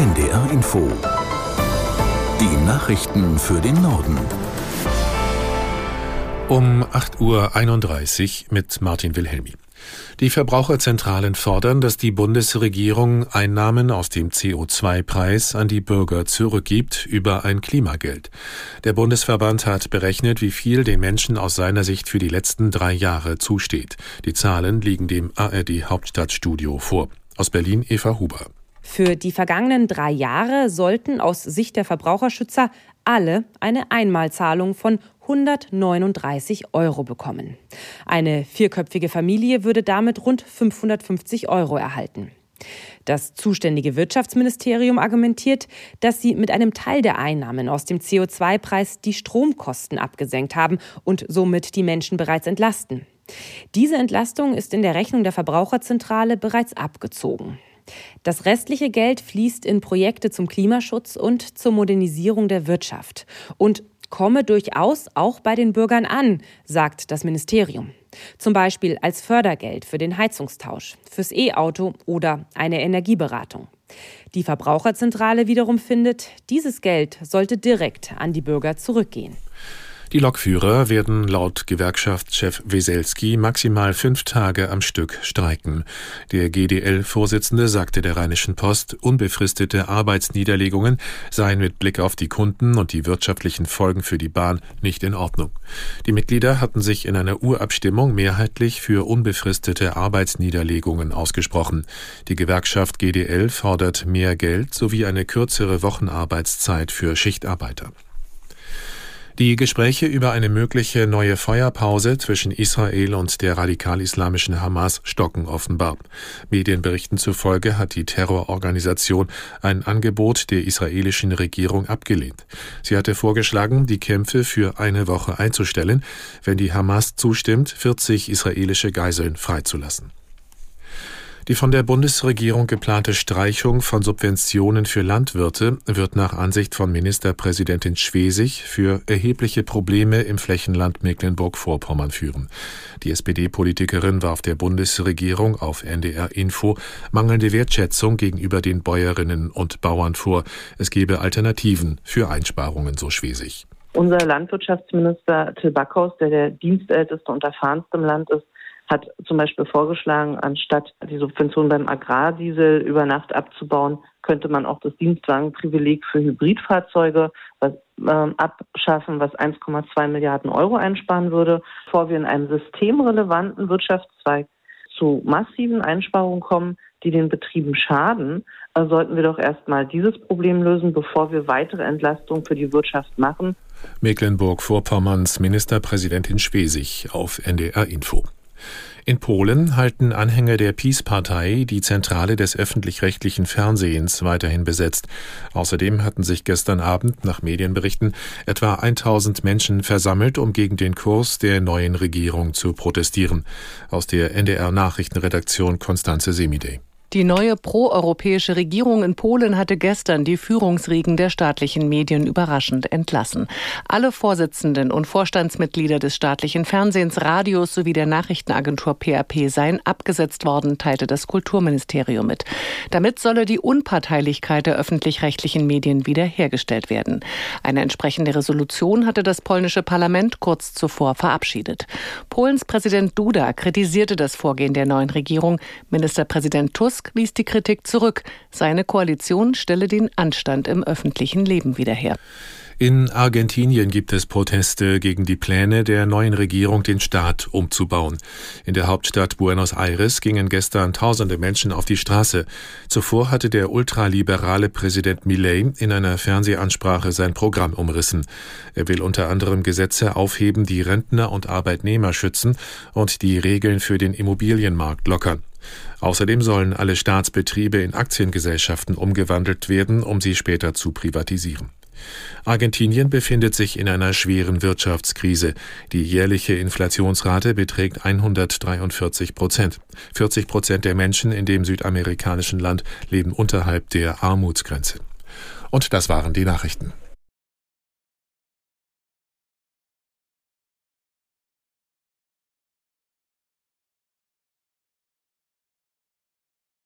NDR Info. Die Nachrichten für den Norden. Um 8.31 Uhr mit Martin Wilhelmi. Die Verbraucherzentralen fordern, dass die Bundesregierung Einnahmen aus dem CO2-Preis an die Bürger zurückgibt über ein Klimageld. Der Bundesverband hat berechnet, wie viel den Menschen aus seiner Sicht für die letzten drei Jahre zusteht. Die Zahlen liegen dem ARD Hauptstadtstudio vor. Aus Berlin Eva Huber. Für die vergangenen drei Jahre sollten aus Sicht der Verbraucherschützer alle eine Einmalzahlung von 139 Euro bekommen. Eine vierköpfige Familie würde damit rund 550 Euro erhalten. Das zuständige Wirtschaftsministerium argumentiert, dass sie mit einem Teil der Einnahmen aus dem CO2-Preis die Stromkosten abgesenkt haben und somit die Menschen bereits entlasten. Diese Entlastung ist in der Rechnung der Verbraucherzentrale bereits abgezogen. Das restliche Geld fließt in Projekte zum Klimaschutz und zur Modernisierung der Wirtschaft und komme durchaus auch bei den Bürgern an, sagt das Ministerium. Zum Beispiel als Fördergeld für den Heizungstausch, fürs E-Auto oder eine Energieberatung. Die Verbraucherzentrale wiederum findet, dieses Geld sollte direkt an die Bürger zurückgehen. Die Lokführer werden laut Gewerkschaftschef Weselski maximal fünf Tage am Stück streiken. Der GDL-Vorsitzende sagte der Rheinischen Post, unbefristete Arbeitsniederlegungen seien mit Blick auf die Kunden und die wirtschaftlichen Folgen für die Bahn nicht in Ordnung. Die Mitglieder hatten sich in einer Urabstimmung mehrheitlich für unbefristete Arbeitsniederlegungen ausgesprochen. Die Gewerkschaft GDL fordert mehr Geld sowie eine kürzere Wochenarbeitszeit für Schichtarbeiter. Die Gespräche über eine mögliche neue Feuerpause zwischen Israel und der radikal-islamischen Hamas stocken offenbar. Medienberichten zufolge hat die Terrororganisation ein Angebot der israelischen Regierung abgelehnt. Sie hatte vorgeschlagen, die Kämpfe für eine Woche einzustellen, wenn die Hamas zustimmt, 40 israelische Geiseln freizulassen. Die von der Bundesregierung geplante Streichung von Subventionen für Landwirte wird nach Ansicht von Ministerpräsidentin Schwesig für erhebliche Probleme im Flächenland Mecklenburg-Vorpommern führen. Die SPD-Politikerin warf der Bundesregierung auf NDR Info mangelnde Wertschätzung gegenüber den Bäuerinnen und Bauern vor. Es gebe Alternativen für Einsparungen, so Schwesig. Unser Landwirtschaftsminister Till Backhaus, der der dienstälteste und erfahrenste im Land ist, hat zum Beispiel vorgeschlagen, anstatt die Subvention beim Agrardiesel über Nacht abzubauen, könnte man auch das Dienstwagenprivileg für Hybridfahrzeuge was, äh, abschaffen, was 1,2 Milliarden Euro einsparen würde. Bevor wir in einem systemrelevanten Wirtschaftszweig zu massiven Einsparungen kommen, die den Betrieben schaden, äh, sollten wir doch erstmal dieses Problem lösen, bevor wir weitere Entlastungen für die Wirtschaft machen. Mecklenburg-Vorpommerns Ministerpräsidentin Schwesig auf NDR Info. In Polen halten Anhänger der PiS-Partei die Zentrale des öffentlich-rechtlichen Fernsehens weiterhin besetzt. Außerdem hatten sich gestern Abend nach Medienberichten etwa 1000 Menschen versammelt, um gegen den Kurs der neuen Regierung zu protestieren. Aus der NDR Nachrichtenredaktion Konstanze Semidey. Die neue proeuropäische Regierung in Polen hatte gestern die Führungsriegen der staatlichen Medien überraschend entlassen. Alle Vorsitzenden und Vorstandsmitglieder des staatlichen Fernsehens, Radios sowie der Nachrichtenagentur PRP seien abgesetzt worden, teilte das Kulturministerium mit. Damit solle die Unparteilichkeit der öffentlich-rechtlichen Medien wiederhergestellt werden. Eine entsprechende Resolution hatte das polnische Parlament kurz zuvor verabschiedet. Polens Präsident Duda kritisierte das Vorgehen der neuen Regierung. Ministerpräsident Tusk Tusk wies die Kritik zurück. Seine Koalition stelle den Anstand im öffentlichen Leben wieder her. In Argentinien gibt es Proteste gegen die Pläne der neuen Regierung, den Staat umzubauen. In der Hauptstadt Buenos Aires gingen gestern tausende Menschen auf die Straße. Zuvor hatte der ultraliberale Präsident Milei in einer Fernsehansprache sein Programm umrissen. Er will unter anderem Gesetze aufheben, die Rentner und Arbeitnehmer schützen und die Regeln für den Immobilienmarkt lockern. Außerdem sollen alle Staatsbetriebe in Aktiengesellschaften umgewandelt werden, um sie später zu privatisieren. Argentinien befindet sich in einer schweren Wirtschaftskrise. Die jährliche Inflationsrate beträgt 143 Prozent. 40 Prozent der Menschen in dem südamerikanischen Land leben unterhalb der Armutsgrenze. Und das waren die Nachrichten.